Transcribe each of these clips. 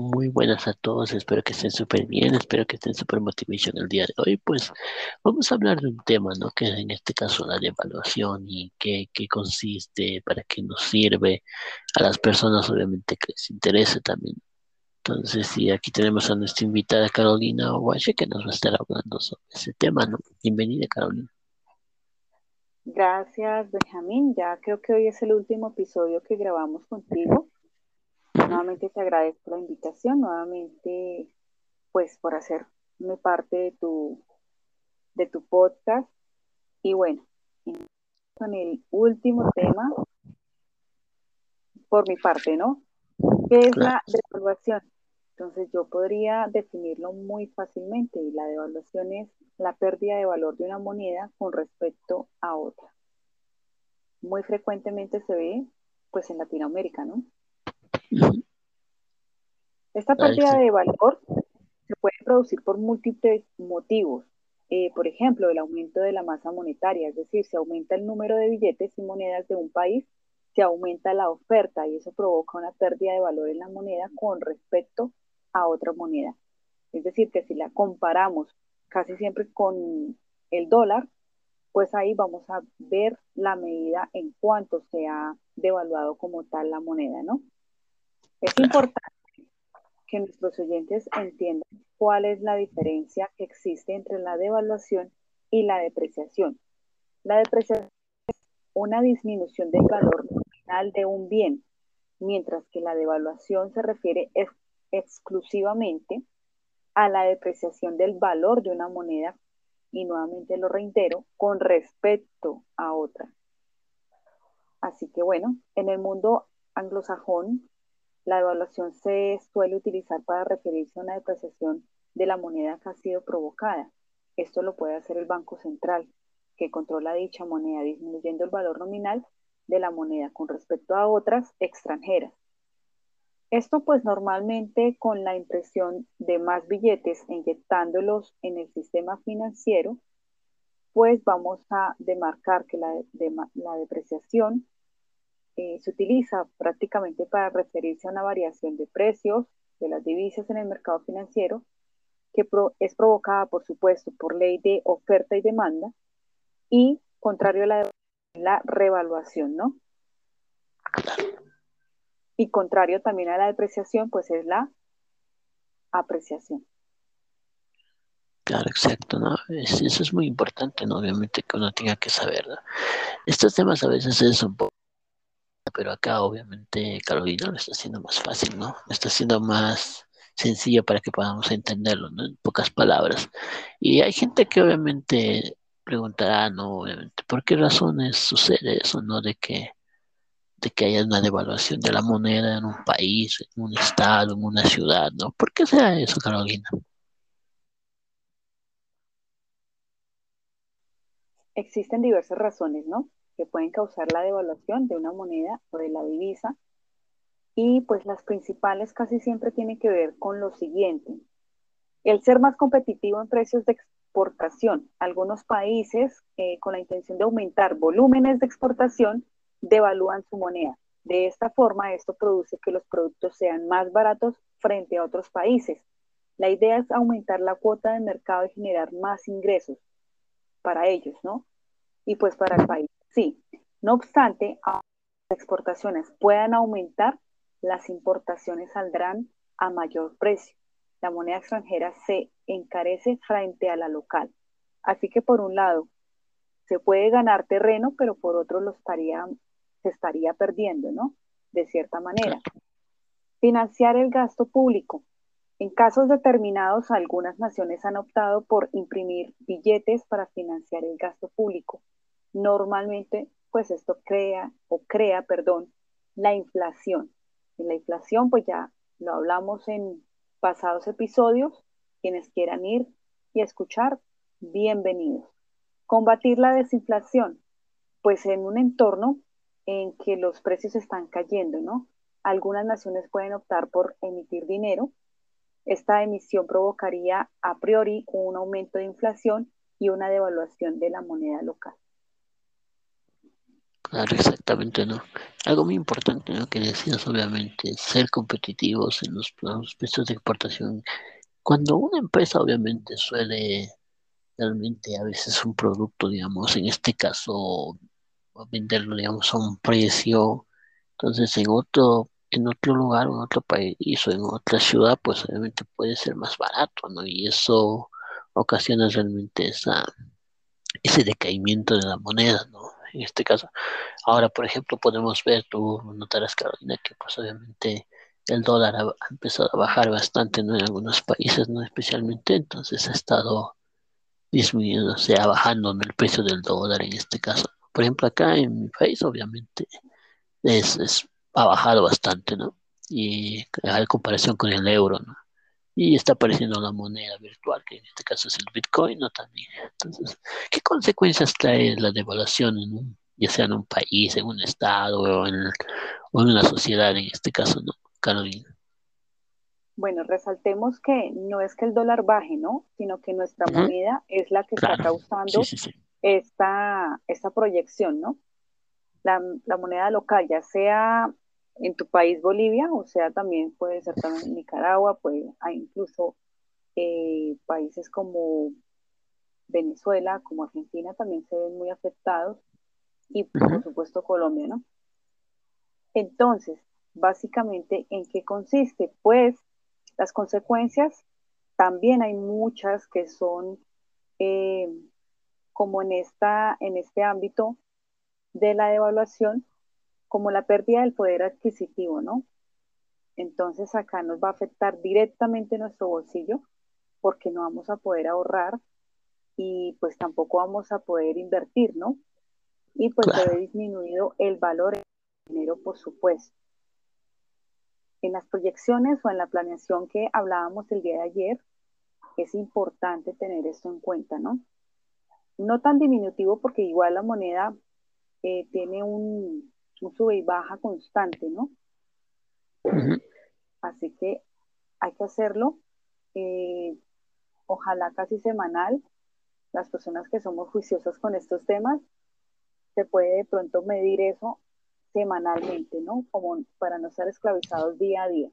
Muy buenas a todos, espero que estén súper bien, espero que estén súper motivados el día de hoy. Pues vamos a hablar de un tema, ¿no? Que es en este caso la devaluación y qué, qué consiste, para qué nos sirve a las personas, obviamente que les interese también. Entonces, sí, aquí tenemos a nuestra invitada Carolina Owache que nos va a estar hablando sobre ese tema, ¿no? Bienvenida, Carolina. Gracias, Benjamín. Ya creo que hoy es el último episodio que grabamos contigo. Nuevamente te agradezco la invitación, nuevamente pues por hacerme parte de tu, de tu podcast. Y bueno, con el último tema, por mi parte, ¿no? ¿Qué es la devaluación? Entonces yo podría definirlo muy fácilmente y la devaluación es la pérdida de valor de una moneda con respecto a otra. Muy frecuentemente se ve pues en Latinoamérica, ¿no? Esta pérdida de valor se puede producir por múltiples motivos. Eh, por ejemplo, el aumento de la masa monetaria, es decir, se aumenta el número de billetes y monedas de un país, se aumenta la oferta y eso provoca una pérdida de valor en la moneda con respecto a otra moneda. Es decir, que si la comparamos casi siempre con el dólar, pues ahí vamos a ver la medida en cuánto se ha devaluado como tal la moneda, ¿no? Es importante que nuestros oyentes entiendan cuál es la diferencia que existe entre la devaluación y la depreciación. La depreciación es una disminución del valor nominal de un bien, mientras que la devaluación se refiere exclusivamente a la depreciación del valor de una moneda, y nuevamente lo reitero, con respecto a otra. Así que bueno, en el mundo anglosajón la devaluación se suele utilizar para referirse a una depreciación de la moneda que ha sido provocada. Esto lo puede hacer el Banco Central, que controla dicha moneda, disminuyendo el valor nominal de la moneda con respecto a otras extranjeras. Esto pues normalmente con la impresión de más billetes inyectándolos en el sistema financiero, pues vamos a demarcar que la depreciación eh, se utiliza prácticamente para referirse a una variación de precios de las divisas en el mercado financiero que es provocada, por supuesto, por ley de oferta y demanda y contrario a la, la revaluación, ¿no? Y contrario también a la depreciación, pues es la apreciación. Claro, exacto, ¿no? eso es muy importante, ¿no? Obviamente que uno tenga que saber, ¿no? Estos temas a veces es un poco pero acá obviamente Carolina lo está haciendo más fácil, ¿no? Lo está haciendo más sencillo para que podamos entenderlo, ¿no? En pocas palabras. Y hay gente que obviamente preguntará, ¿no? Obviamente, ¿por qué razones sucede eso, ¿no? De que, de que haya una devaluación de la moneda en un país, en un estado, en una ciudad, ¿no? ¿Por qué sea eso, Carolina? Existen diversas razones, ¿no? Que pueden causar la devaluación de una moneda o de la divisa. Y pues las principales casi siempre tienen que ver con lo siguiente. El ser más competitivo en precios de exportación. Algunos países, eh, con la intención de aumentar volúmenes de exportación, devalúan su moneda. De esta forma, esto produce que los productos sean más baratos frente a otros países. La idea es aumentar la cuota de mercado y generar más ingresos para ellos, ¿no? Y pues para el país Sí, no obstante, aunque las exportaciones puedan aumentar, las importaciones saldrán a mayor precio. La moneda extranjera se encarece frente a la local. Así que por un lado, se puede ganar terreno, pero por otro lo estaría, se estaría perdiendo, ¿no? De cierta manera. Financiar el gasto público. En casos determinados, algunas naciones han optado por imprimir billetes para financiar el gasto público normalmente pues esto crea o crea, perdón, la inflación. Y la inflación pues ya lo hablamos en pasados episodios. Quienes quieran ir y escuchar, bienvenidos. Combatir la desinflación, pues en un entorno en que los precios están cayendo, ¿no? Algunas naciones pueden optar por emitir dinero. Esta emisión provocaría a priori un aumento de inflación y una devaluación de la moneda local. Claro, exactamente, ¿no? Algo muy importante. Que decías, obviamente, ser competitivos en los, los precios de exportación. Cuando una empresa, obviamente, suele realmente a veces un producto, digamos, en este caso, venderlo, digamos, a un precio, entonces en otro, en otro lugar, en otro país o en otra ciudad, pues obviamente puede ser más barato, ¿no? Y eso ocasiona realmente esa, ese decaimiento de la moneda, ¿no? En este caso. Ahora, por ejemplo, podemos ver, tú notarás, Carolina, que pues obviamente el dólar ha, empezado a bajar bastante, ¿no? En algunos países, ¿no? Especialmente, entonces ha estado disminuyendo, o sea, bajando el precio del dólar en este caso. Por ejemplo, acá en mi país, obviamente, es, es ha bajado bastante, ¿no? Y en comparación con el euro, ¿no? Y está apareciendo la moneda virtual, que en este caso es el Bitcoin, ¿no? También. Entonces, ¿qué consecuencias trae la devaluación en un, ya sea en un país, en un estado o en, o en una sociedad, en este caso, ¿no? Carolina. Bueno, resaltemos que no es que el dólar baje, ¿no? Sino que nuestra moneda es la que está causando Esta, esta proyección, ¿no? La, la, moneda local, ya sea en tu país Bolivia, o sea, también puede ser también Nicaragua, pues hay incluso eh, países como Venezuela, como Argentina, también se ven muy afectados, y por supuesto Colombia, ¿no? Entonces, básicamente, ¿en qué consiste? Pues las consecuencias, también hay muchas que son eh, como en, esta, en este ámbito de la devaluación, como la pérdida del poder adquisitivo, ¿no? Entonces acá nos va a afectar directamente nuestro bolsillo porque no vamos a poder ahorrar y pues tampoco vamos a poder invertir, ¿no? Y pues se ve disminuido el valor del dinero, por supuesto en las proyecciones o en la planeación que hablábamos el día de ayer, es importante tener esto en cuenta, ¿no? No tan diminutivo porque igual la moneda eh, tiene un, sube y baja constante, ¿no? Así que hay que hacerlo, eh, ojalá casi semanal. Las personas que somos juiciosas con estos temas, se puede de pronto medir eso semanalmente, ¿no? Como para no ser esclavizados día a día.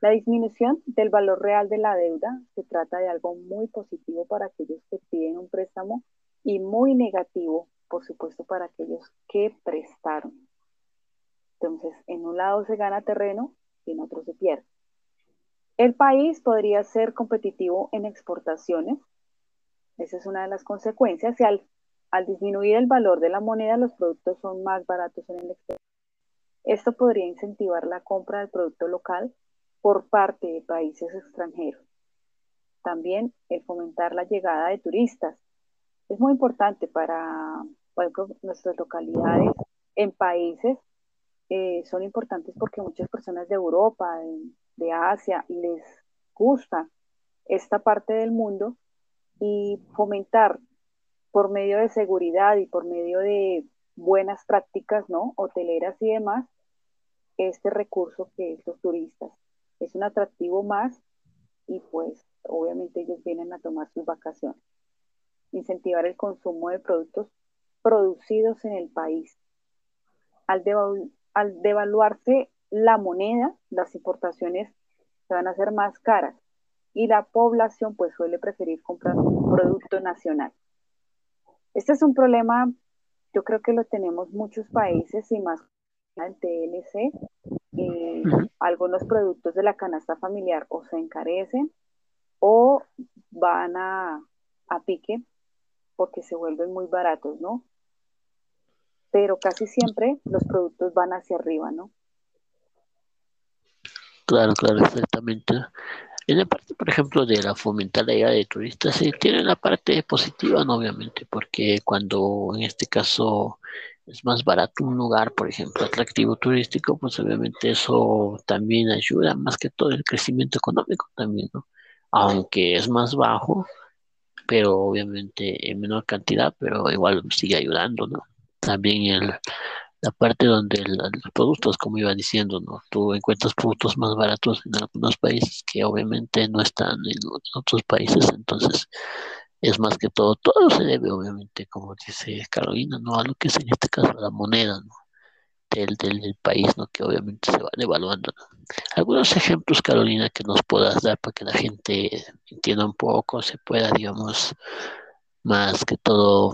La disminución del valor real de la deuda se trata de algo muy positivo para aquellos que piden un préstamo y muy negativo, por supuesto, para aquellos que prestaron. Entonces, en un lado se gana terreno y en otro se pierde. El país podría ser competitivo en exportaciones. Esa es una de las consecuencias. Y al al disminuir el valor de la moneda, los productos son más baratos en el exterior. Esto podría incentivar la compra del producto local por parte de países extranjeros. También el fomentar la llegada de turistas. Es muy importante para, nuestras localidades en países. Eh, son importantes porque muchas personas de Europa, de Asia, les gusta esta parte del mundo y fomentar por medio de seguridad y por medio de buenas prácticas, ¿no? Hoteleras y demás, este recurso que es los turistas. Es un atractivo más y pues obviamente ellos vienen a tomar sus vacaciones. Incentivar el consumo de productos producidos en el país. Al, al devaluarse la moneda, las importaciones se van a hacer más caras y la población pues suele preferir comprar un producto nacional. Este es un problema, yo creo que lo tenemos muchos países y más en TLC. Eh, algunos productos de la canasta familiar o se encarecen o van a, a pique porque se vuelven muy baratos, ¿no? Pero casi siempre los productos van hacia arriba, ¿no? Claro, claro, exactamente. En la parte, por ejemplo, de la fomentar la llegada de turistas, sí, tiene la parte positiva, ¿no? obviamente, porque cuando en este caso es más barato un lugar, por ejemplo, atractivo turístico, pues obviamente eso también ayuda más que todo el crecimiento económico también, ¿no? Aunque es más bajo, pero obviamente en menor cantidad, pero igual sigue ayudando, ¿no? También el la parte donde los productos, como iba diciendo, ¿no? Tú encuentras productos más baratos en algunos países que obviamente no están en, otros países, entonces es más que todo, todo se debe obviamente, como dice Carolina, ¿no? A lo que es en este caso la moneda, ¿no? Del, del, país, ¿no? Que obviamente se va devaluando, Algunos ejemplos, Carolina, que nos puedas dar para que la gente entienda un poco, se pueda, digamos, más que todo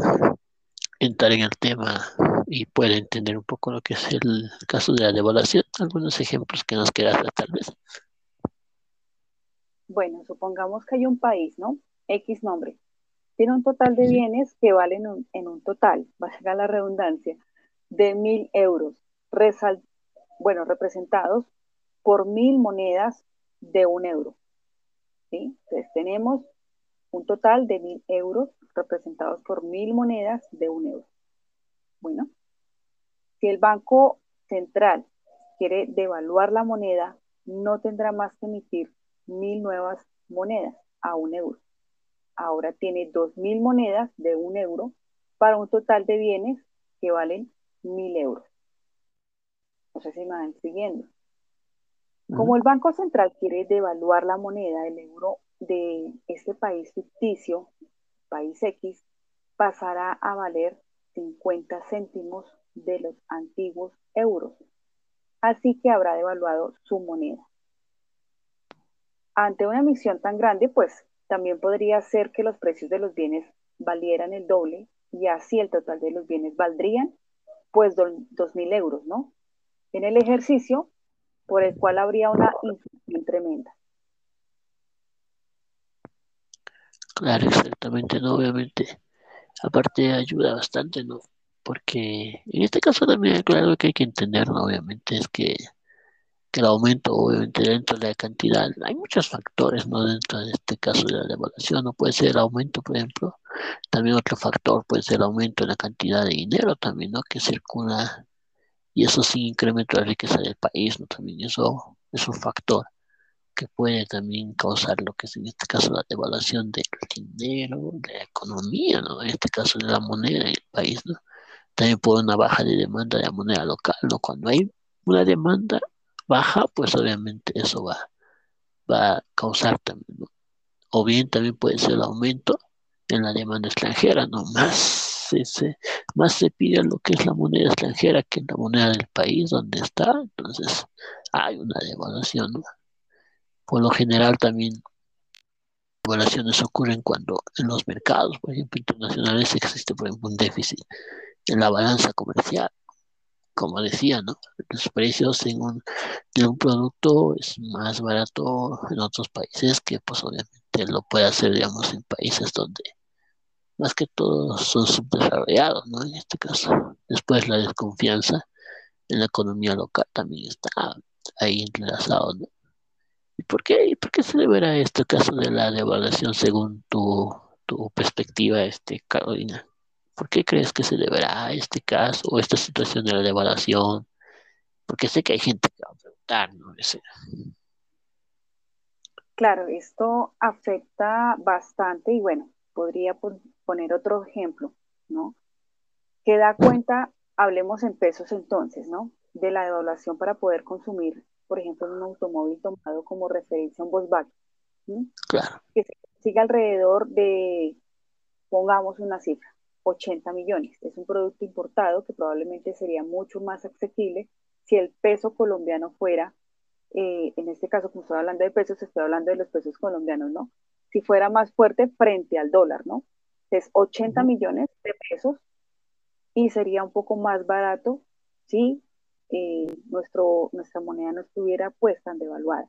entrar en el tema y pueda entender un poco lo que es el caso de la devaluación. Algunos ejemplos que nos quieras dar, tal vez. Bueno, supongamos que hay un país, ¿no? X nombre. Tiene un total de bienes que valen en un total, valga la redundancia, de mil euros, bueno, representados por mil monedas de un euro. ¿sí? Entonces tenemos un total de mil euros representados por mil monedas de un euro. Bueno, si el Banco Central quiere devaluar la moneda, no tendrá más que emitir mil nuevas monedas a un euro. Ahora tiene dos mil monedas de un euro para un total de bienes que valen mil euros. No sé si me van siguiendo. Como el Banco Central quiere devaluar la moneda, el euro de este país ficticio, país X, pasará a valer 50 céntimos de los antiguos euros. Así que habrá devaluado su moneda. Ante una emisión tan grande, pues también podría ser que los precios de los bienes valieran el doble y así el total de los bienes valdrían pues 2.000 euros, ¿no? En el ejercicio por el cual habría una inflación tremenda. Claro, exactamente, ¿no? Obviamente, aparte ayuda bastante, ¿no? Porque en este caso también, claro que hay que entender, ¿no? Obviamente es que, que el aumento, obviamente, dentro de la cantidad, hay muchos factores, ¿no? Dentro de este caso de la devaluación, no puede ser el aumento, por ejemplo, también otro factor puede ser el aumento en la cantidad de dinero también, ¿no? Que circula y eso sí incrementa la riqueza del país, ¿no? También eso es un factor que puede también causar lo que es en este caso la devaluación del dinero, de la economía, ¿no? En este caso de la moneda en el país, ¿no? También puede una baja de demanda de la moneda local, ¿no? Cuando hay una demanda baja, pues obviamente eso va, va a causar también, ¿no? O bien también puede ser el aumento en la demanda extranjera, ¿no? Más se, más se pide lo que es la moneda extranjera que la moneda del país donde está, entonces hay una devaluación, ¿no? Por lo general también devaluaciones ocurren cuando en los mercados, por ejemplo, internacionales existe, por ejemplo, un déficit en la balanza comercial. Como decía, ¿no? Los precios en un, de un producto es más barato en otros países que pues obviamente lo puede hacer, digamos, en países donde más que todo son subdesarrollados, ¿no? En este caso. Después la desconfianza en la economía local también está ahí entrelazado. ¿Y por qué, por qué se deberá este caso de la devaluación según tu, perspectiva, este, Carolina? ¿Por qué crees que se deberá este caso o esta situación de la devaluación? Porque sé que hay gente que va a preguntar, ¿no? Claro, esto afecta bastante y bueno, podría poner otro ejemplo, ¿no? Que da cuenta, hablemos en pesos entonces, ¿no? De la devaluación para poder consumir por ejemplo, en un automóvil tomado como referencia a un Volkswagen, claro. que se alrededor de, pongamos una cifra, 80 millones. Es un producto importado que probablemente sería mucho más asequible si el peso colombiano fuera, eh, en este caso, como estoy hablando de pesos, estoy hablando de los pesos colombianos, ¿no? Si fuera más fuerte frente al dólar, ¿no? Es 80 millones de pesos y sería un poco más barato si eh, nuestro, nuestra moneda no estuviera pues tan devaluada.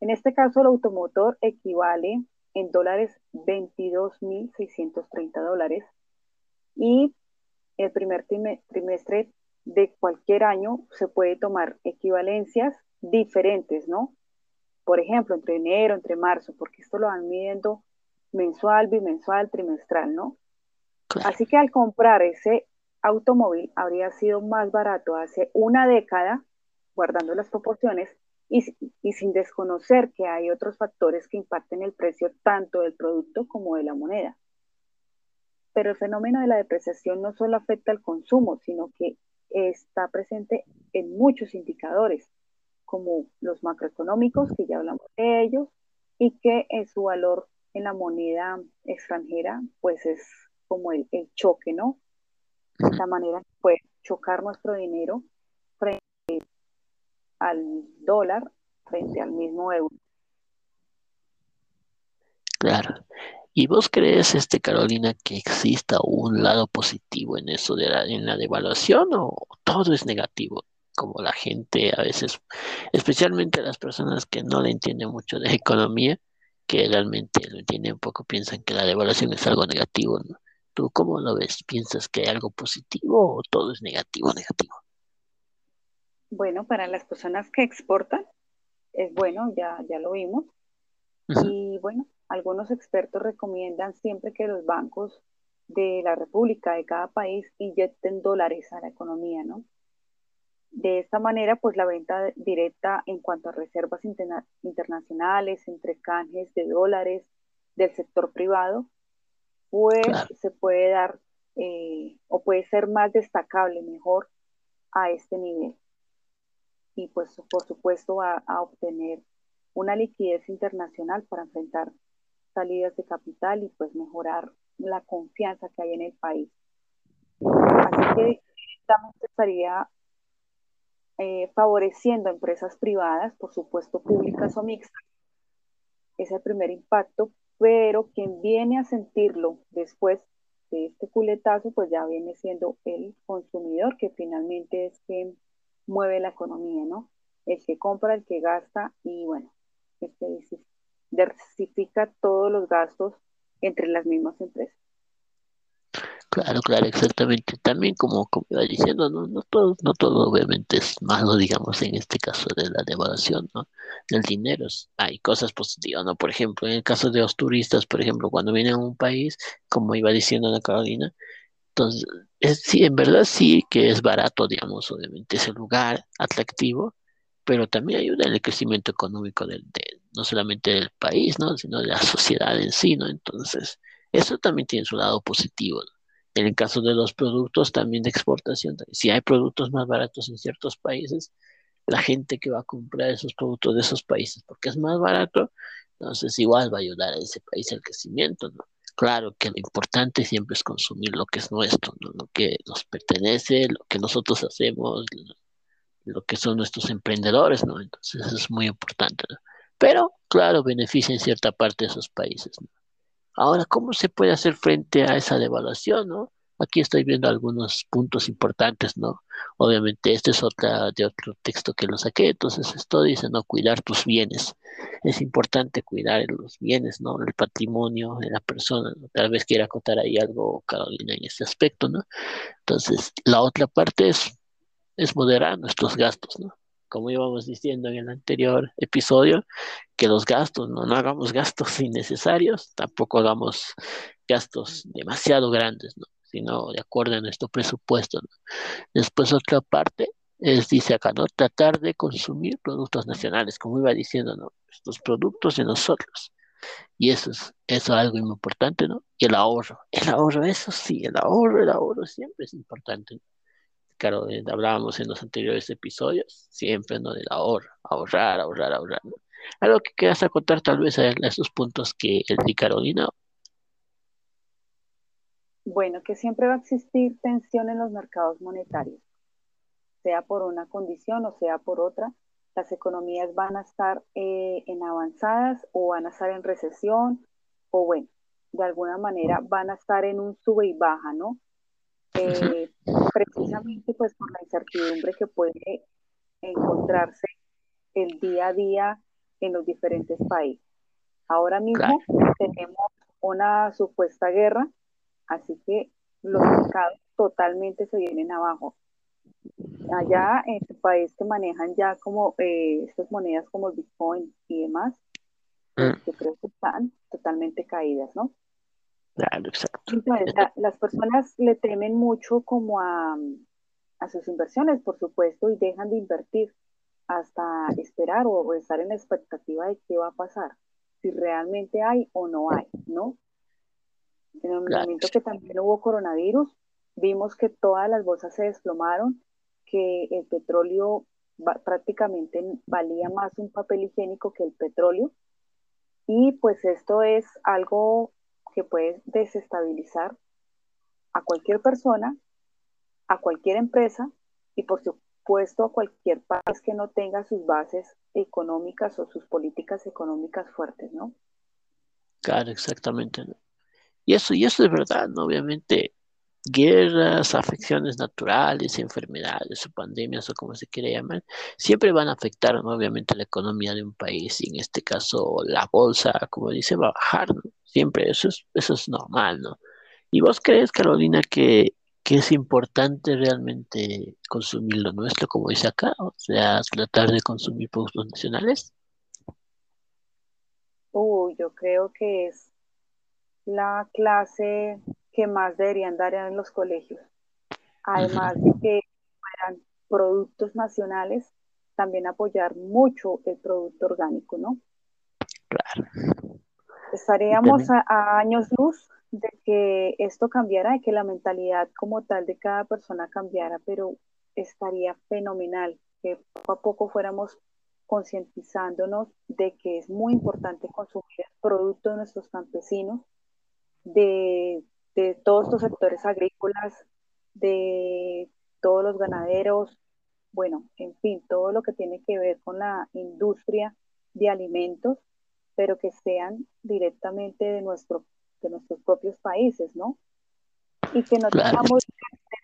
En este caso, el automotor equivale en dólares 22.630 dólares y el primer trimestre de cualquier año se puede tomar equivalencias diferentes, ¿no? Por ejemplo, entre enero, entre marzo, porque esto lo van midiendo mensual, bimensual, trimestral, ¿no? Así que al comprar ese automóvil habría sido más barato hace una década, guardando las proporciones, y, sin desconocer que hay otros factores que impacten el precio tanto del producto como de la moneda. Pero el fenómeno de la depreciación no solo afecta al consumo, sino que está presente en muchos indicadores, como los macroeconómicos, que ya hablamos de ellos, y que en su valor en la moneda extranjera, pues es como el, choque, ¿no? La manera que puede chocar nuestro dinero frente al dólar, frente al mismo euro. Claro. ¿Y vos crees, este, Carolina, que exista un lado positivo en eso de la, en la devaluación o todo es negativo? Como la gente a veces, especialmente las personas que no le entienden mucho de economía, que realmente lo entienden poco, piensan que la devaluación es algo negativo, ¿no? ¿Tú cómo lo ves? ¿Piensas que hay algo positivo o todo es negativo, negativo? Bueno, para las personas que exportan, es bueno, ya, ya lo vimos. Y bueno, algunos expertos recomiendan siempre que los bancos de la República, de cada país, inyecten dólares a la economía, ¿no? De esta manera, pues la venta directa en cuanto a reservas internacionales, entre canjes de dólares del sector privado, pues se puede dar eh, o puede ser más destacable, mejor a este nivel. Y pues por supuesto a, a obtener una liquidez internacional para enfrentar salidas de capital y pues mejorar la confianza que hay en el país. Así que también estaría eh, favoreciendo a empresas privadas, por supuesto públicas o mixtas. Es el primer impacto, pero quien viene a sentirlo después de este culetazo, pues ya viene siendo el consumidor, que finalmente es quien mueve la economía, ¿no? El que compra, el que gasta y bueno, el que diversifica todos los gastos entre las mismas empresas. Claro, claro, exactamente. También como, como iba diciendo, no, no todo, no todo obviamente es malo, digamos, en este caso de la devaluación, ¿no? Del dinero. Hay cosas positivas, ¿no? Por ejemplo, en el caso de los turistas, por ejemplo, cuando vienen a un país, como iba diciendo Ana Carolina, entonces, es, sí, en verdad sí que es barato, digamos, obviamente, ese lugar atractivo, pero también ayuda en el crecimiento económico del, de, no solamente del país, ¿no? Sino de la sociedad en sí, ¿no? Entonces, eso también tiene su lado positivo, ¿no? En el caso de los productos también de exportación, si hay productos más baratos en ciertos países, la gente que va a comprar esos productos de esos países porque es más barato, entonces igual va a ayudar a ese país al crecimiento, ¿no? Claro que lo importante siempre es consumir lo que es nuestro, ¿no? lo que nos pertenece, lo que nosotros hacemos, lo que son nuestros emprendedores, ¿no? Entonces es muy importante, ¿no? Pero, claro, beneficia en cierta parte de esos países, ¿no? Ahora, ¿cómo se puede hacer frente a esa devaluación, no? Aquí estoy viendo algunos puntos importantes, ¿no? Obviamente, este es otra de otro texto que lo saqué, entonces esto dice, ¿no? Cuidar tus bienes. Es importante cuidar los bienes, ¿no? El patrimonio de la persona, Tal vez quiera contar ahí algo, Carolina, en ese aspecto, ¿no? Entonces, la otra parte es, es moderar nuestros gastos, ¿no? Como íbamos diciendo en el anterior episodio, que los gastos, no, no hagamos gastos innecesarios, tampoco hagamos gastos demasiado grandes, ¿no? sino de acuerdo a nuestro presupuesto. Después otra parte es, dice acá, ¿no? Tratar de consumir productos nacionales, como iba diciendo, ¿no? Estos productos de nosotros. Y eso es, eso es algo muy importante, ¿no? Y el ahorro. El ahorro, eso sí, el ahorro, el ahorro siempre es importante claro, eh, hablábamos en los anteriores episodios, siempre, ¿no? Del ahorro, ahorrar, ahorrar, ahorrar, ¿no? Algo que quieras acotar tal vez a, esos puntos que el di Carolina. Bueno, que siempre va a existir tensión en los mercados monetarios, sea por una condición o sea por otra. Las economías van a estar eh, en avanzadas o van a estar en recesión o bueno, de alguna manera van a estar en un sube y baja, ¿no? Eh, precisamente pues por la incertidumbre que puede encontrarse el día a día en los diferentes países. Ahora mismo tenemos una supuesta guerra, así que los mercados totalmente se vienen abajo. Allá en el país que manejan ya como eh, estas monedas como el Bitcoin y demás, mm. yo creo que están totalmente caídas, ¿no? Claro, exacto. las personas le temen mucho como a, sus inversiones, por supuesto, y dejan de invertir hasta esperar o, estar en la expectativa de qué va a pasar, si realmente hay o no hay, ¿no? En el momento que también hubo coronavirus, vimos que todas las bolsas se desplomaron, que el petróleo prácticamente valía más un papel higiénico que el petróleo, Y pues esto es algo que puede desestabilizar a cualquier persona, a cualquier empresa y por supuesto a cualquier país que no tenga sus bases económicas o sus políticas económicas fuertes, ¿no? Claro, exactamente. Y eso, y eso es verdad, ¿no? Obviamente, guerras, afecciones naturales, enfermedades o pandemias o como se quiera llamar, siempre van a afectar, ¿no? obviamente, la economía de un país y en este caso la bolsa, como dice, va a bajar. Siempre, eso es, eso es normal, ¿no? ¿Y vos crees, Carolina, que, que es importante realmente consumir lo nuestro, como dice acá? O sea, tratar de consumir productos nacionales. Uy, yo creo que es la clase que más deberían dar en los colegios. Además de que fueran productos nacionales, también apoyar mucho el producto orgánico, ¿no? Claro. Estaríamos a, años luz de que esto cambiara, de que la mentalidad como tal de cada persona cambiara, pero estaría fenomenal que poco a poco fuéramos concientizándonos de que es muy importante consumir el producto de nuestros campesinos, de, todos estos sectores agrícolas, de todos los ganaderos, bueno, en fin, todo lo que tiene que ver con la industria de alimentos, pero que sean directamente de, nuestro, de nuestros propios países, ¿no? Y que no tengamos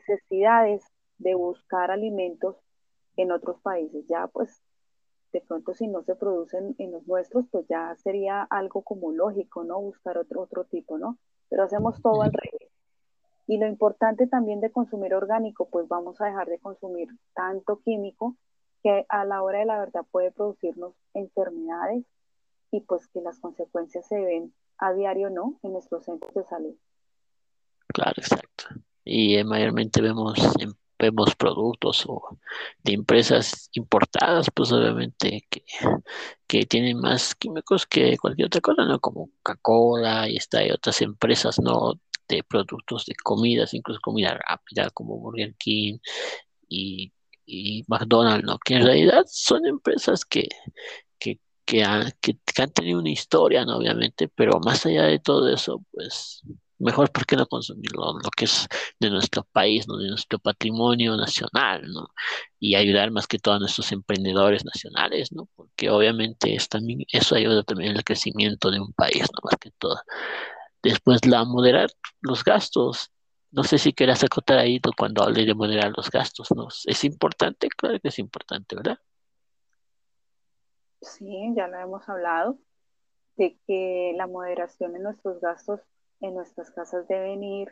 necesidades de buscar alimentos en otros países. Ya, pues, de pronto si no se producen en los nuestros, pues ya sería algo como lógico, ¿no? Buscar otro, otro tipo, ¿no? Pero hacemos todo al revés. Y lo importante también de consumir orgánico, pues vamos a dejar de consumir tanto químico que a la hora de la verdad puede producirnos enfermedades y pues que las consecuencias se ven a diario, ¿no? En nuestros centros de salud. Claro, exacto. Y eh, mayormente vemos vemos productos o de empresas importadas, pues obviamente que, que tienen más químicos que cualquier otra cosa, ¿no? Como Coca-Cola y está, hay otras empresas, ¿no? De productos de comidas, incluso comida rápida como Burger King y, y McDonald's, ¿no? Que en realidad son empresas que, que, han, tenido una historia, ¿no? Obviamente, pero más allá de todo eso, pues mejor por qué no consumirlo, lo que es de nuestro país, ¿no? de nuestro patrimonio nacional, ¿no? Y ayudar más que todo a nuestros emprendedores nacionales, ¿no? Porque obviamente es también, eso ayuda también al crecimiento de un país, ¿no? Más que todo. Después, la moderar los gastos. No sé si quieras acotar ahí cuando hable de moderar los gastos, ¿no? ¿Es importante? Claro que es importante, ¿verdad? Sí, ya lo hemos hablado, de que la moderación en nuestros gastos en nuestras casas deben ir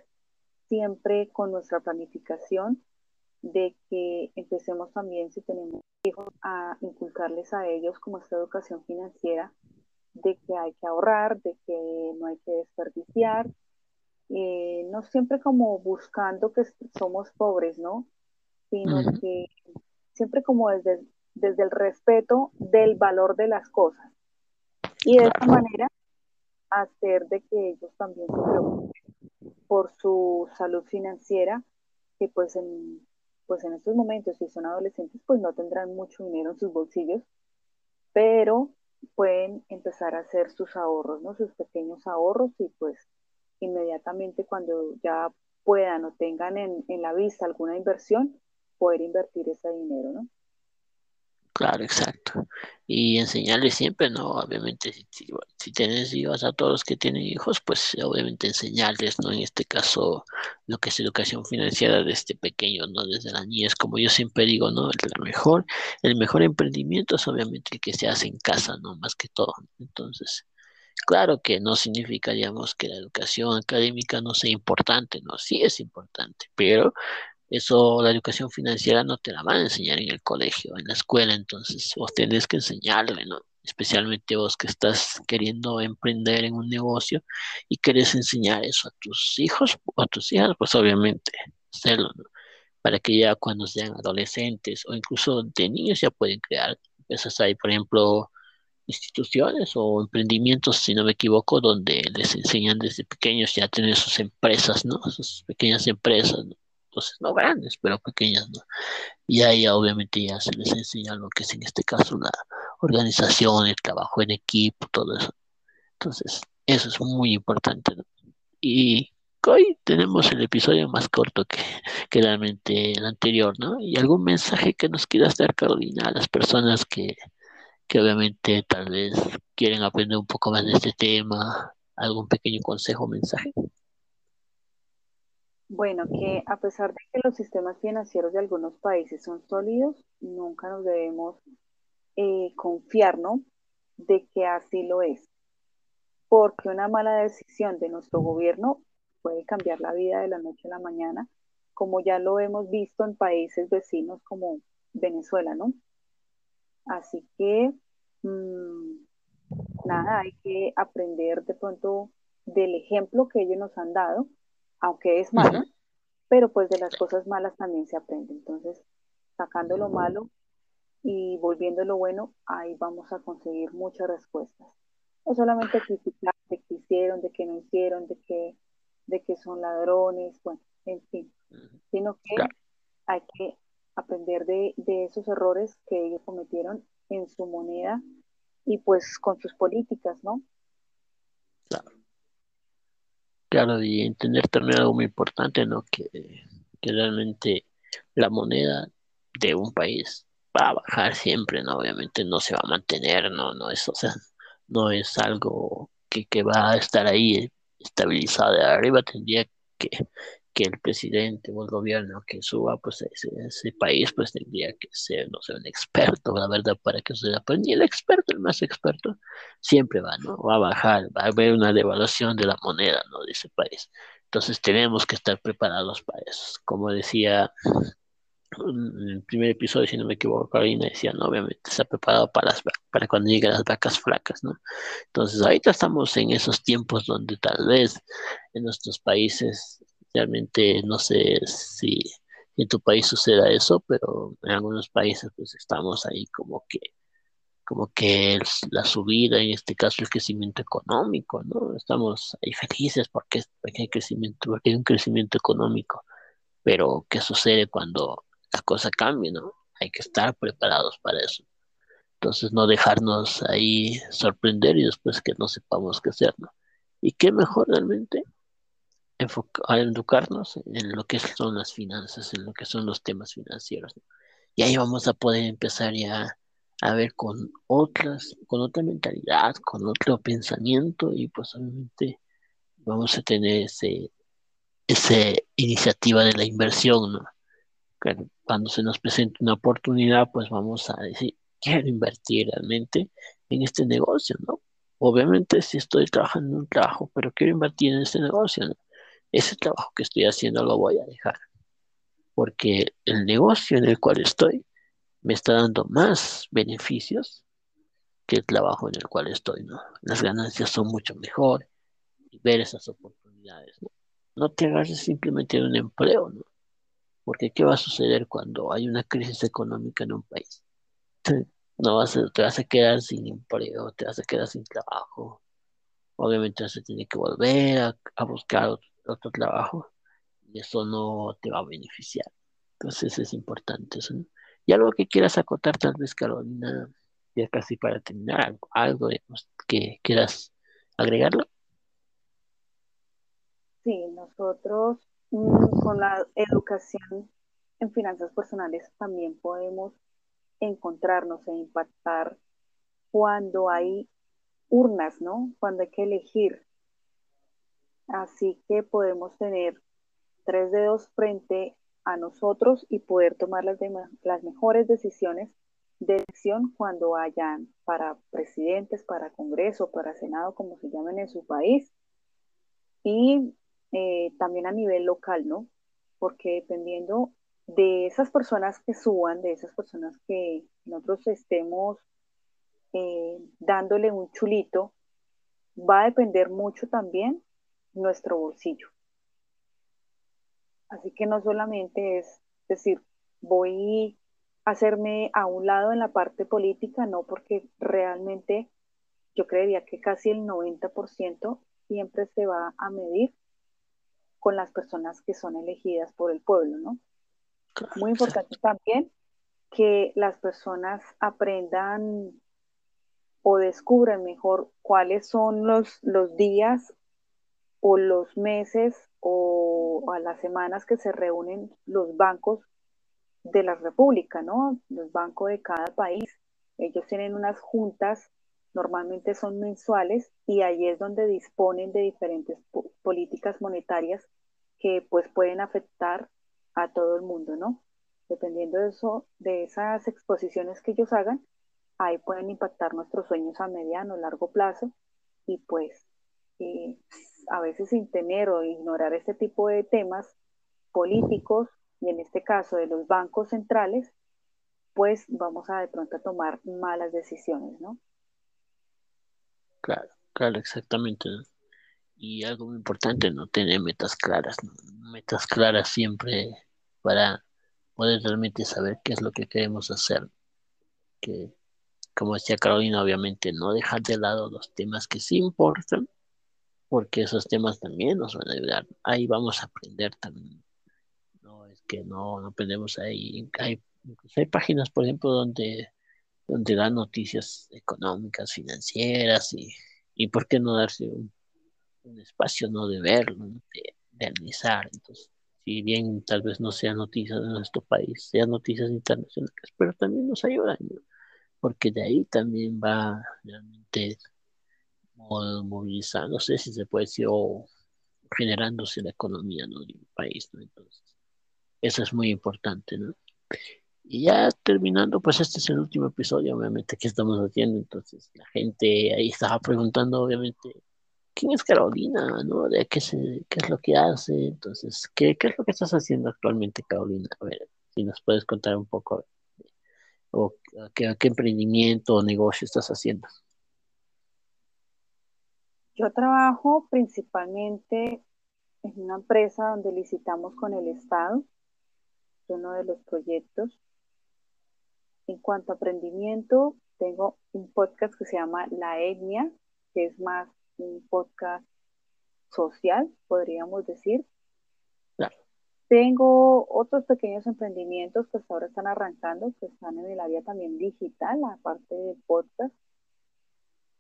siempre con nuestra planificación de que empecemos también, si tenemos hijos, a inculcarles a ellos como esta educación financiera, de que hay que ahorrar, de que no hay que desperdiciar, eh, no siempre como buscando que somos pobres, ¿no? Sino que siempre como desde, desde el respeto del valor de las cosas. Y de esta manera hacer de que ellos también se preocupen por su salud financiera, que pues en, pues en estos momentos, si son adolescentes, pues no tendrán mucho dinero en sus bolsillos, pero pueden empezar a hacer sus ahorros, ¿no? Sus pequeños ahorros y pues inmediatamente cuando ya puedan o tengan en, en la vista alguna inversión, poder invertir ese dinero, ¿no? Claro, exacto. Y enseñarles siempre, ¿no? Obviamente, si, si, tienes hijos a todos los que tienen hijos, pues obviamente enseñarles, ¿no? En este caso, lo que es educación financiera desde pequeño, ¿no? Desde la niñez, como yo siempre digo, ¿no? El mejor, el mejor emprendimiento es obviamente el que se hace en casa, ¿no? Más que todo. Entonces, claro que no significa, digamos, que la educación académica no sea importante, ¿no? Sí es importante, pero eso, la educación financiera no te la van a enseñar en el colegio, en la escuela, entonces vos tenés que enseñarle, ¿no? Especialmente vos que estás queriendo emprender en un negocio y querés enseñar eso a tus hijos o a tus hijas, pues obviamente hacerlo, ¿no? Para que ya cuando sean adolescentes o incluso de niños ya pueden crear empresas ahí, por ejemplo, instituciones o emprendimientos, si no me equivoco, donde les enseñan desde pequeños ya a tener sus empresas, ¿no? Sus pequeñas empresas, ¿no? Entonces no grandes, pero pequeñas, ¿no? Y ahí obviamente ya se les enseña lo que es en este caso la organización, el trabajo en equipo, todo eso. Entonces, eso es muy importante. Y hoy tenemos el episodio más corto que, realmente el anterior, ¿no? Y algún mensaje que nos quieras dar, Carolina, a las personas que, que obviamente tal vez quieren aprender un poco más de este tema, algún pequeño consejo mensaje. Bueno, que a pesar de que los sistemas financieros de algunos países son sólidos, nunca nos debemos eh, confiar, ¿no? De que así lo es. Porque una mala decisión de nuestro gobierno puede cambiar la vida de la noche a la mañana, como ya lo hemos visto en países vecinos como Venezuela, ¿no? Así que, mm, nada, hay que aprender de pronto del ejemplo que ellos nos han dado aunque es malo, pero pues de las cosas malas también se aprende. Entonces, sacando lo malo y volviendo lo bueno, ahí vamos a conseguir muchas respuestas. No solamente criticar de que hicieron, de que no hicieron, de que, de que son ladrones, bueno, en fin, sino que hay que aprender de, de esos errores que ellos cometieron en su moneda y pues con sus políticas, ¿no? Claro, y entender también algo muy importante, ¿no? Que, realmente la moneda de un país va a bajar siempre, ¿no? Obviamente no se va a mantener, no, no es, o sea, no es algo que, que va a estar ahí estabilizado de arriba, tendría que, que el presidente o el gobierno que suba pues ese, ese, país pues tendría que ser, no sé, un experto, la verdad, para que suceda. Pero ni el experto, el más experto, siempre va, ¿no? Va a bajar, va a haber una devaluación de la moneda, ¿no? De ese país. Entonces tenemos que estar preparados para eso. Como decía en el primer episodio, si no me equivoco, Carolina decía, no, obviamente está preparado para, las, para cuando lleguen las vacas flacas, ¿no? Entonces ahorita estamos en esos tiempos donde tal vez en nuestros países Realmente no sé si en tu país suceda eso, pero en algunos países pues estamos ahí como que como que la subida, en este caso el crecimiento económico, ¿no? Estamos ahí felices porque, hay crecimiento, porque hay un crecimiento económico, pero ¿qué sucede cuando la cosa cambia, ¿no? Hay que estar preparados para eso. Entonces no dejarnos ahí sorprender y después que no sepamos qué hacer, ¿no? Y qué mejor realmente a educarnos en lo que son las finanzas, en lo que son los temas financieros. Y ahí vamos a poder empezar ya a ver con otras, con otra mentalidad, con otro pensamiento y pues obviamente vamos a tener ese, esa iniciativa de la inversión, ¿no? Cuando se nos presente una oportunidad, pues vamos a decir, quiero invertir realmente en este negocio, ¿no? Obviamente si estoy trabajando en un trabajo, pero quiero invertir en este negocio, ¿no? Ese trabajo que estoy haciendo lo voy a dejar, porque el negocio en el cual estoy me está dando más beneficios que el trabajo en el cual estoy, ¿no? Las ganancias son mucho mejor y ver esas oportunidades, ¿no? No te agarres simplemente de un empleo, ¿no? Porque ¿qué va a suceder cuando hay una crisis económica en un país? No vas a, te vas a quedar sin empleo, te vas a quedar sin trabajo. Obviamente a tener que volver a, a buscar otro otro trabajo y eso no te va a beneficiar. Entonces es importante eso. Y algo que quieras acotar tal vez, Carolina, ya casi para terminar, algo, que quieras agregarlo. Sí, nosotros mm, con la educación en finanzas personales también podemos encontrarnos e impactar cuando hay urnas, ¿no? Cuando hay que elegir Así que podemos tener tres dedos frente a nosotros y poder tomar las, las mejores decisiones de elección cuando hayan para presidentes, para Congreso, para Senado, como se llamen en su país, y eh, también a nivel local, ¿no? Porque dependiendo de esas personas que suban, de esas personas que nosotros estemos eh, dándole un chulito, va a depender mucho también nuestro bolsillo. Así que no solamente es decir, voy a hacerme a un lado en la parte política, no, porque realmente yo creería que casi el 90% siempre se va a medir con las personas que son elegidas por el pueblo, ¿no? Muy importante también que las personas aprendan o descubren mejor cuáles son los, los días o los meses o a las semanas que se reúnen los bancos de la República, ¿no? Los bancos de cada país. Ellos tienen unas juntas, normalmente son mensuales, y ahí es donde disponen de diferentes políticas monetarias que pues pueden afectar a todo el mundo, ¿no? Dependiendo de eso, de esas exposiciones que ellos hagan, ahí pueden impactar nuestros sueños a mediano, largo plazo, y pues eh, a veces sin tener o ignorar este tipo de temas políticos, y en este caso de los bancos centrales, pues vamos a de pronto a tomar malas decisiones, ¿no? Claro, claro, exactamente. Y algo muy importante, no tener metas claras, metas claras siempre para poder realmente saber qué es lo que queremos hacer. Que, como decía Carolina, obviamente no dejar de lado los temas que sí importan, porque esos temas también nos van a ayudar. Ahí vamos a aprender también. No es que no, no aprendemos ahí. Hay, hay páginas, por ejemplo, donde, donde dan noticias económicas, financieras y, y por qué no darse un, espacio no de verlo, de, analizar. Entonces, si bien tal vez no sean noticias de nuestro país, sean noticias internacionales, pero también nos ayudan, porque de ahí también va realmente movilizando, no sé si se puede decir, o generándose la economía ¿no? de un país, ¿no? Entonces, eso es muy importante, ¿no? Y ya terminando, pues este es el último episodio, obviamente, que estamos haciendo, entonces la gente ahí estaba preguntando, obviamente, ¿quién es Carolina? ¿no? ¿De qué, se, qué es lo que hace? Entonces, ¿qué, ¿qué es lo que estás haciendo actualmente, Carolina? A ver, si nos puedes contar un poco, o qué, qué emprendimiento o negocio estás haciendo. Yo trabajo principalmente en una empresa donde licitamos con el Estado, es uno de los proyectos. En cuanto a aprendimiento, tengo un podcast que se llama La Etnia, que es más un podcast social, podríamos decir. Tengo otros pequeños emprendimientos que hasta ahora están arrancando, que están en el área también digital, aparte del podcast.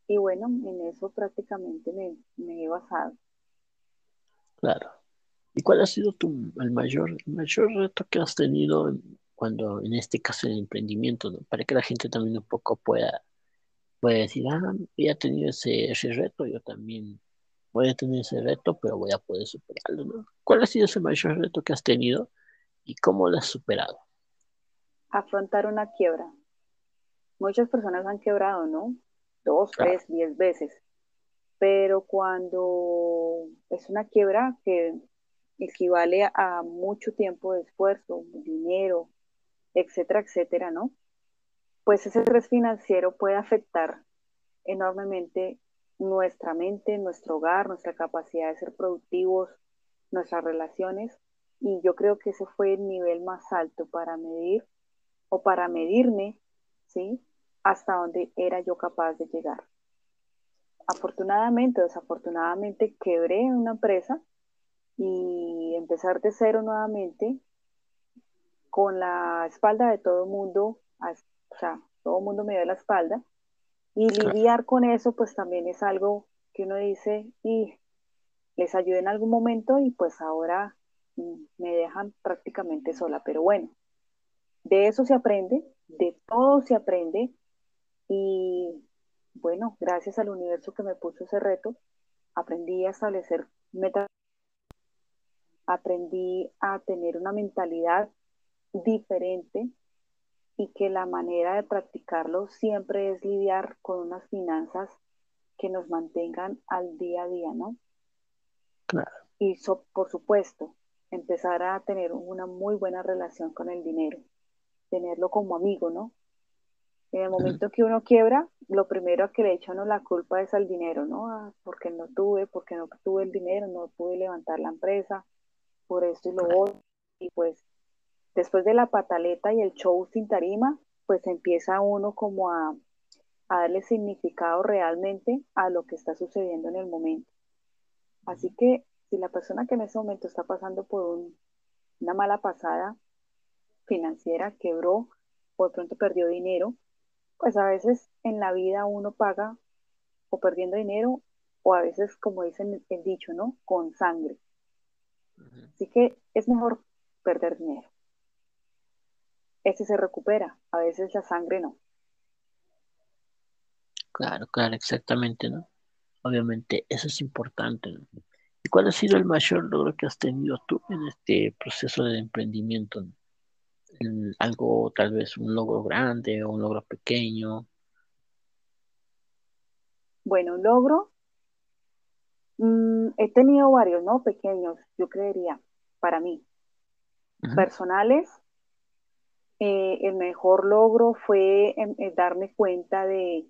Y bueno, en eso prácticamente me, me he basado. Claro. ¿Y cuál ha sido tu, el mayor, mayor reto que has tenido cuando, en este caso, el emprendimiento, ¿no? para que la gente también un poco pueda, pueda decir, ah, he tenido ese, ese reto, yo también voy a tener ese reto, pero voy a poder superarlo, ¿no? ¿Cuál ha sido ese mayor reto que has tenido y cómo lo has superado? Afrontar una quiebra. Muchas personas han quebrado, ¿no? Dos, tres, diez veces. Pero cuando es una quiebra que equivale a mucho tiempo de esfuerzo, dinero, etcétera, etcétera, ¿no? Pues ese estrés financiero puede afectar enormemente nuestra mente, nuestro hogar, nuestra capacidad de ser productivos, nuestras relaciones. Y yo creo que ese fue el nivel más alto para medir o para medirme, ¿sí? Hasta donde era yo capaz de llegar. Afortunadamente desafortunadamente quebré una empresa y empezar de cero nuevamente con la espalda de todo el mundo, o sea, todo el mundo me dio la espalda. Y lidiar con eso pues también es algo que uno dice y les ayudé en algún momento y pues ahora me dejan prácticamente sola, pero bueno, de eso se aprende, de todo se aprende y bueno, gracias al universo que me puso ese reto, aprendí a establecer metas, aprendí a tener una mentalidad diferente y que la manera de practicarlo siempre es lidiar con unas finanzas que nos mantengan al día a día, ¿no? Claro. Y por supuesto, empezar a tener una muy buena relación con el dinero, tenerlo como amigo, ¿no? En el momento que uno quiebra, lo primero que le echan la culpa es al dinero, ¿no? Ah, porque no tuve, porque no tuve el dinero, no pude levantar la empresa, por esto y lo otro. Y pues después de la pataleta y el show sin tarima, pues empieza uno como a, darle significado realmente a lo que está sucediendo en el momento. Así que si la persona que en ese momento está pasando por una mala pasada financiera, quebró o de pronto perdió dinero, pues a veces en la vida uno paga o perdiendo dinero o a veces, como dicen el dicho, ¿no? Con sangre. Así que es mejor perder dinero. Este se recupera, a veces la sangre no. Claro, claro, exactamente, ¿no? Obviamente, eso es importante, ¿no? ¿Y cuál ha sido el mayor logro que has tenido tú en este proceso de emprendimiento? Algo, tal vez un logro grande o un logro pequeño. Bueno, logro. Mm, he tenido varios, ¿no? Pequeños, yo creería, para mí. Personales. Eh, el mejor logro fue em, eh, darme cuenta de,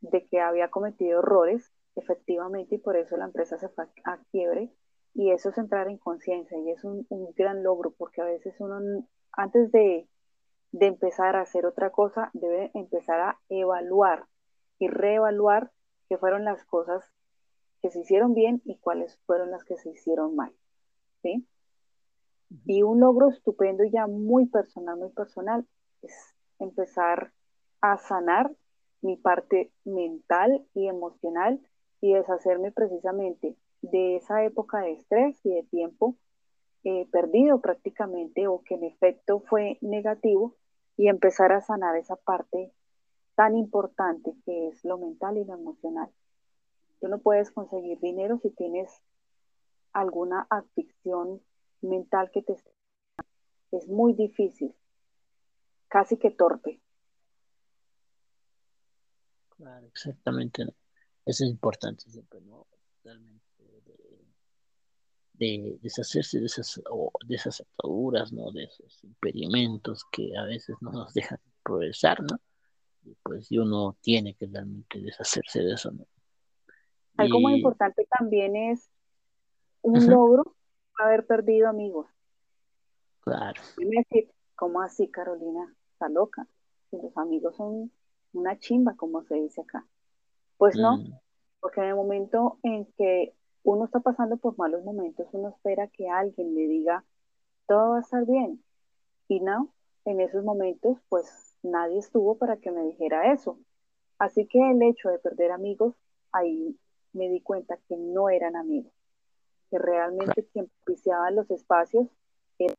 de que había cometido errores, efectivamente, y por eso la empresa se fue a quiebre. Y eso es entrar en conciencia y es un, un, gran logro porque a veces uno, antes de, de empezar a hacer otra cosa, debe empezar a evaluar y reevaluar qué fueron las cosas que se hicieron bien y cuáles fueron las que se hicieron mal. ¿sí? Y un logro estupendo ya muy personal, muy personal, es empezar a sanar mi parte mental y emocional y deshacerme precisamente de esa época de estrés y de tiempo eh, perdido prácticamente o que en efecto fue negativo y empezar a sanar esa parte tan importante que es lo mental y lo emocional. Tú no puedes conseguir dinero si tienes alguna aflicción mental que te es muy difícil, casi que torpe. Claro, exactamente. Eso es importante siempre, ¿no? Realmente de, deshacerse de esas, de esas ataduras, ¿no? De esos impedimentos que a veces no nos dejan progresar, ¿no? Y pues uno tiene que realmente deshacerse de eso, ¿no? Algo muy importante también es un logro haber perdido amigos. Claro. decir, ¿cómo así, Carolina? Está loca. Los amigos son una chimba, como se dice acá. Pues no, mm. porque en el momento en que uno está pasando por malos momentos, uno espera que alguien le diga, todo va a estar bien. Y no, en esos momentos, pues nadie estuvo para que me dijera eso. Así que el hecho de perder amigos, ahí me di cuenta que no eran amigos, que realmente quien propiciaba los espacios era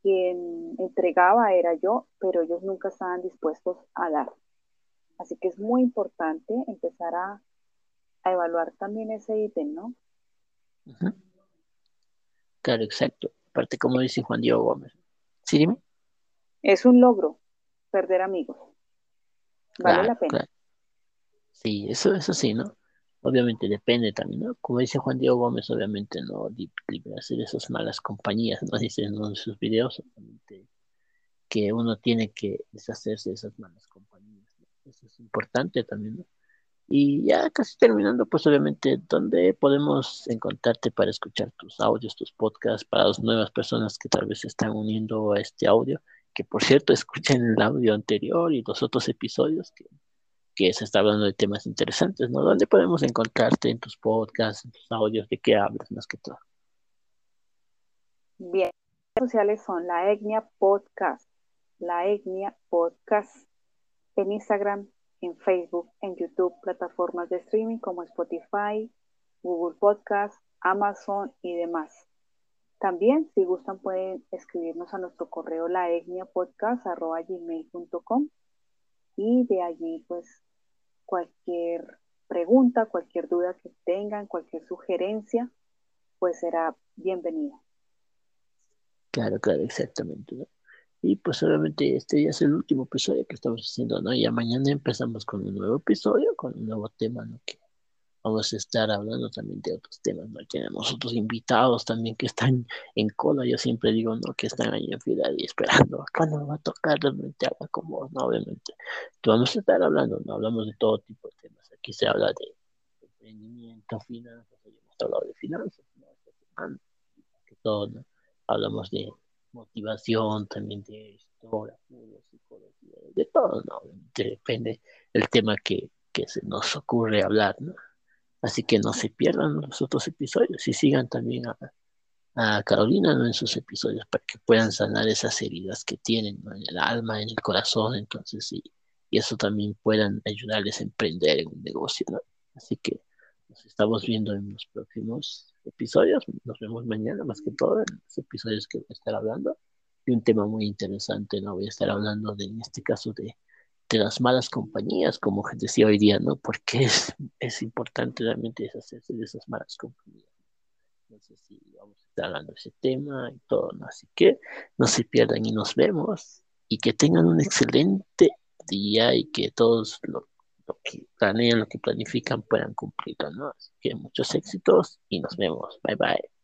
quien entregaba era yo, pero ellos nunca estaban dispuestos a dar. Así que es muy importante empezar a, evaluar también ese ítem, ¿no? Claro, exacto. Aparte, como dice Juan Diego Gómez. ¿Sí, dime? Es un logro perder amigos. Vale la pena. Sí, eso, eso sí, ¿no? Obviamente depende también, ¿no? Como dice Juan Diego Gómez, obviamente no de esas malas compañías, ¿no? Dice en sus videos, obviamente, que uno tiene que deshacerse de esas malas compañías. Eso es importante también, ¿no? Y ya casi terminando, pues obviamente, ¿dónde podemos encontrarte para escuchar tus audios, tus podcasts, para las nuevas personas que tal vez se están uniendo a este audio? Que por cierto, escuchen el audio anterior y los otros episodios que, que se está hablando de temas interesantes, ¿no? ¿Dónde podemos encontrarte en tus podcasts, en tus audios, de qué hablas más que todo? Bien, las redes sociales son la Etnia Podcast, la Etnia Podcast en Instagram, en Facebook, en YouTube, plataformas de streaming como Spotify, Google Podcast, Amazon y demás. También, si gustan, pueden escribirnos a nuestro correo laetniapodcast.gmail.com y de allí, pues, cualquier pregunta, cualquier duda que tengan, cualquier sugerencia, pues será bienvenida. Claro, claro, exactamente. Y pues obviamente este ya es el último episodio que estamos haciendo, ¿no? Ya mañana empezamos con un nuevo episodio, con un nuevo tema, ¿no? Que vamos a estar hablando también de otros temas, ¿no? Tenemos otros invitados también que están en cola, yo siempre digo, ¿no? Que están ahí en fila y esperando, cuando va a tocar realmente habla como, ¿no? Obviamente. Vamos a estar hablando, ¿no? Hablamos de todo tipo de temas. Aquí se habla de emprendimiento, finanzas, hemos hablado de finanzas, ¿no? Todo, ¿no? Hablamos de motivación, también de historia, psicología, de todo, ¿no? Depende del tema que, que se nos ocurre hablar, ¿no? Así que no se pierdan los otros episodios y sigan también a, Carolina ¿no? en sus episodios para que puedan sanar esas heridas que tienen en el alma, en el corazón, entonces, y, y eso también puedan ayudarles a emprender en un negocio, ¿no? Así que nos estamos viendo en los próximos episodios. Nos vemos mañana, más que todo, en los episodios que voy a estar hablando. Y un tema muy interesante, ¿no? Voy a estar hablando de, en este caso, de, de las malas compañías, como decía hoy día, ¿no? Porque es, es importante realmente deshacerse de esas malas compañías. No sé si vamos a estar hablando de ese tema y todo, ¿no? Así que no se pierdan y nos vemos. Y que tengan un excelente día y que todos lo lo que planean, lo que planifican puedan cumplirlo, ¿no? Así que muchos éxitos y nos vemos. Bye bye.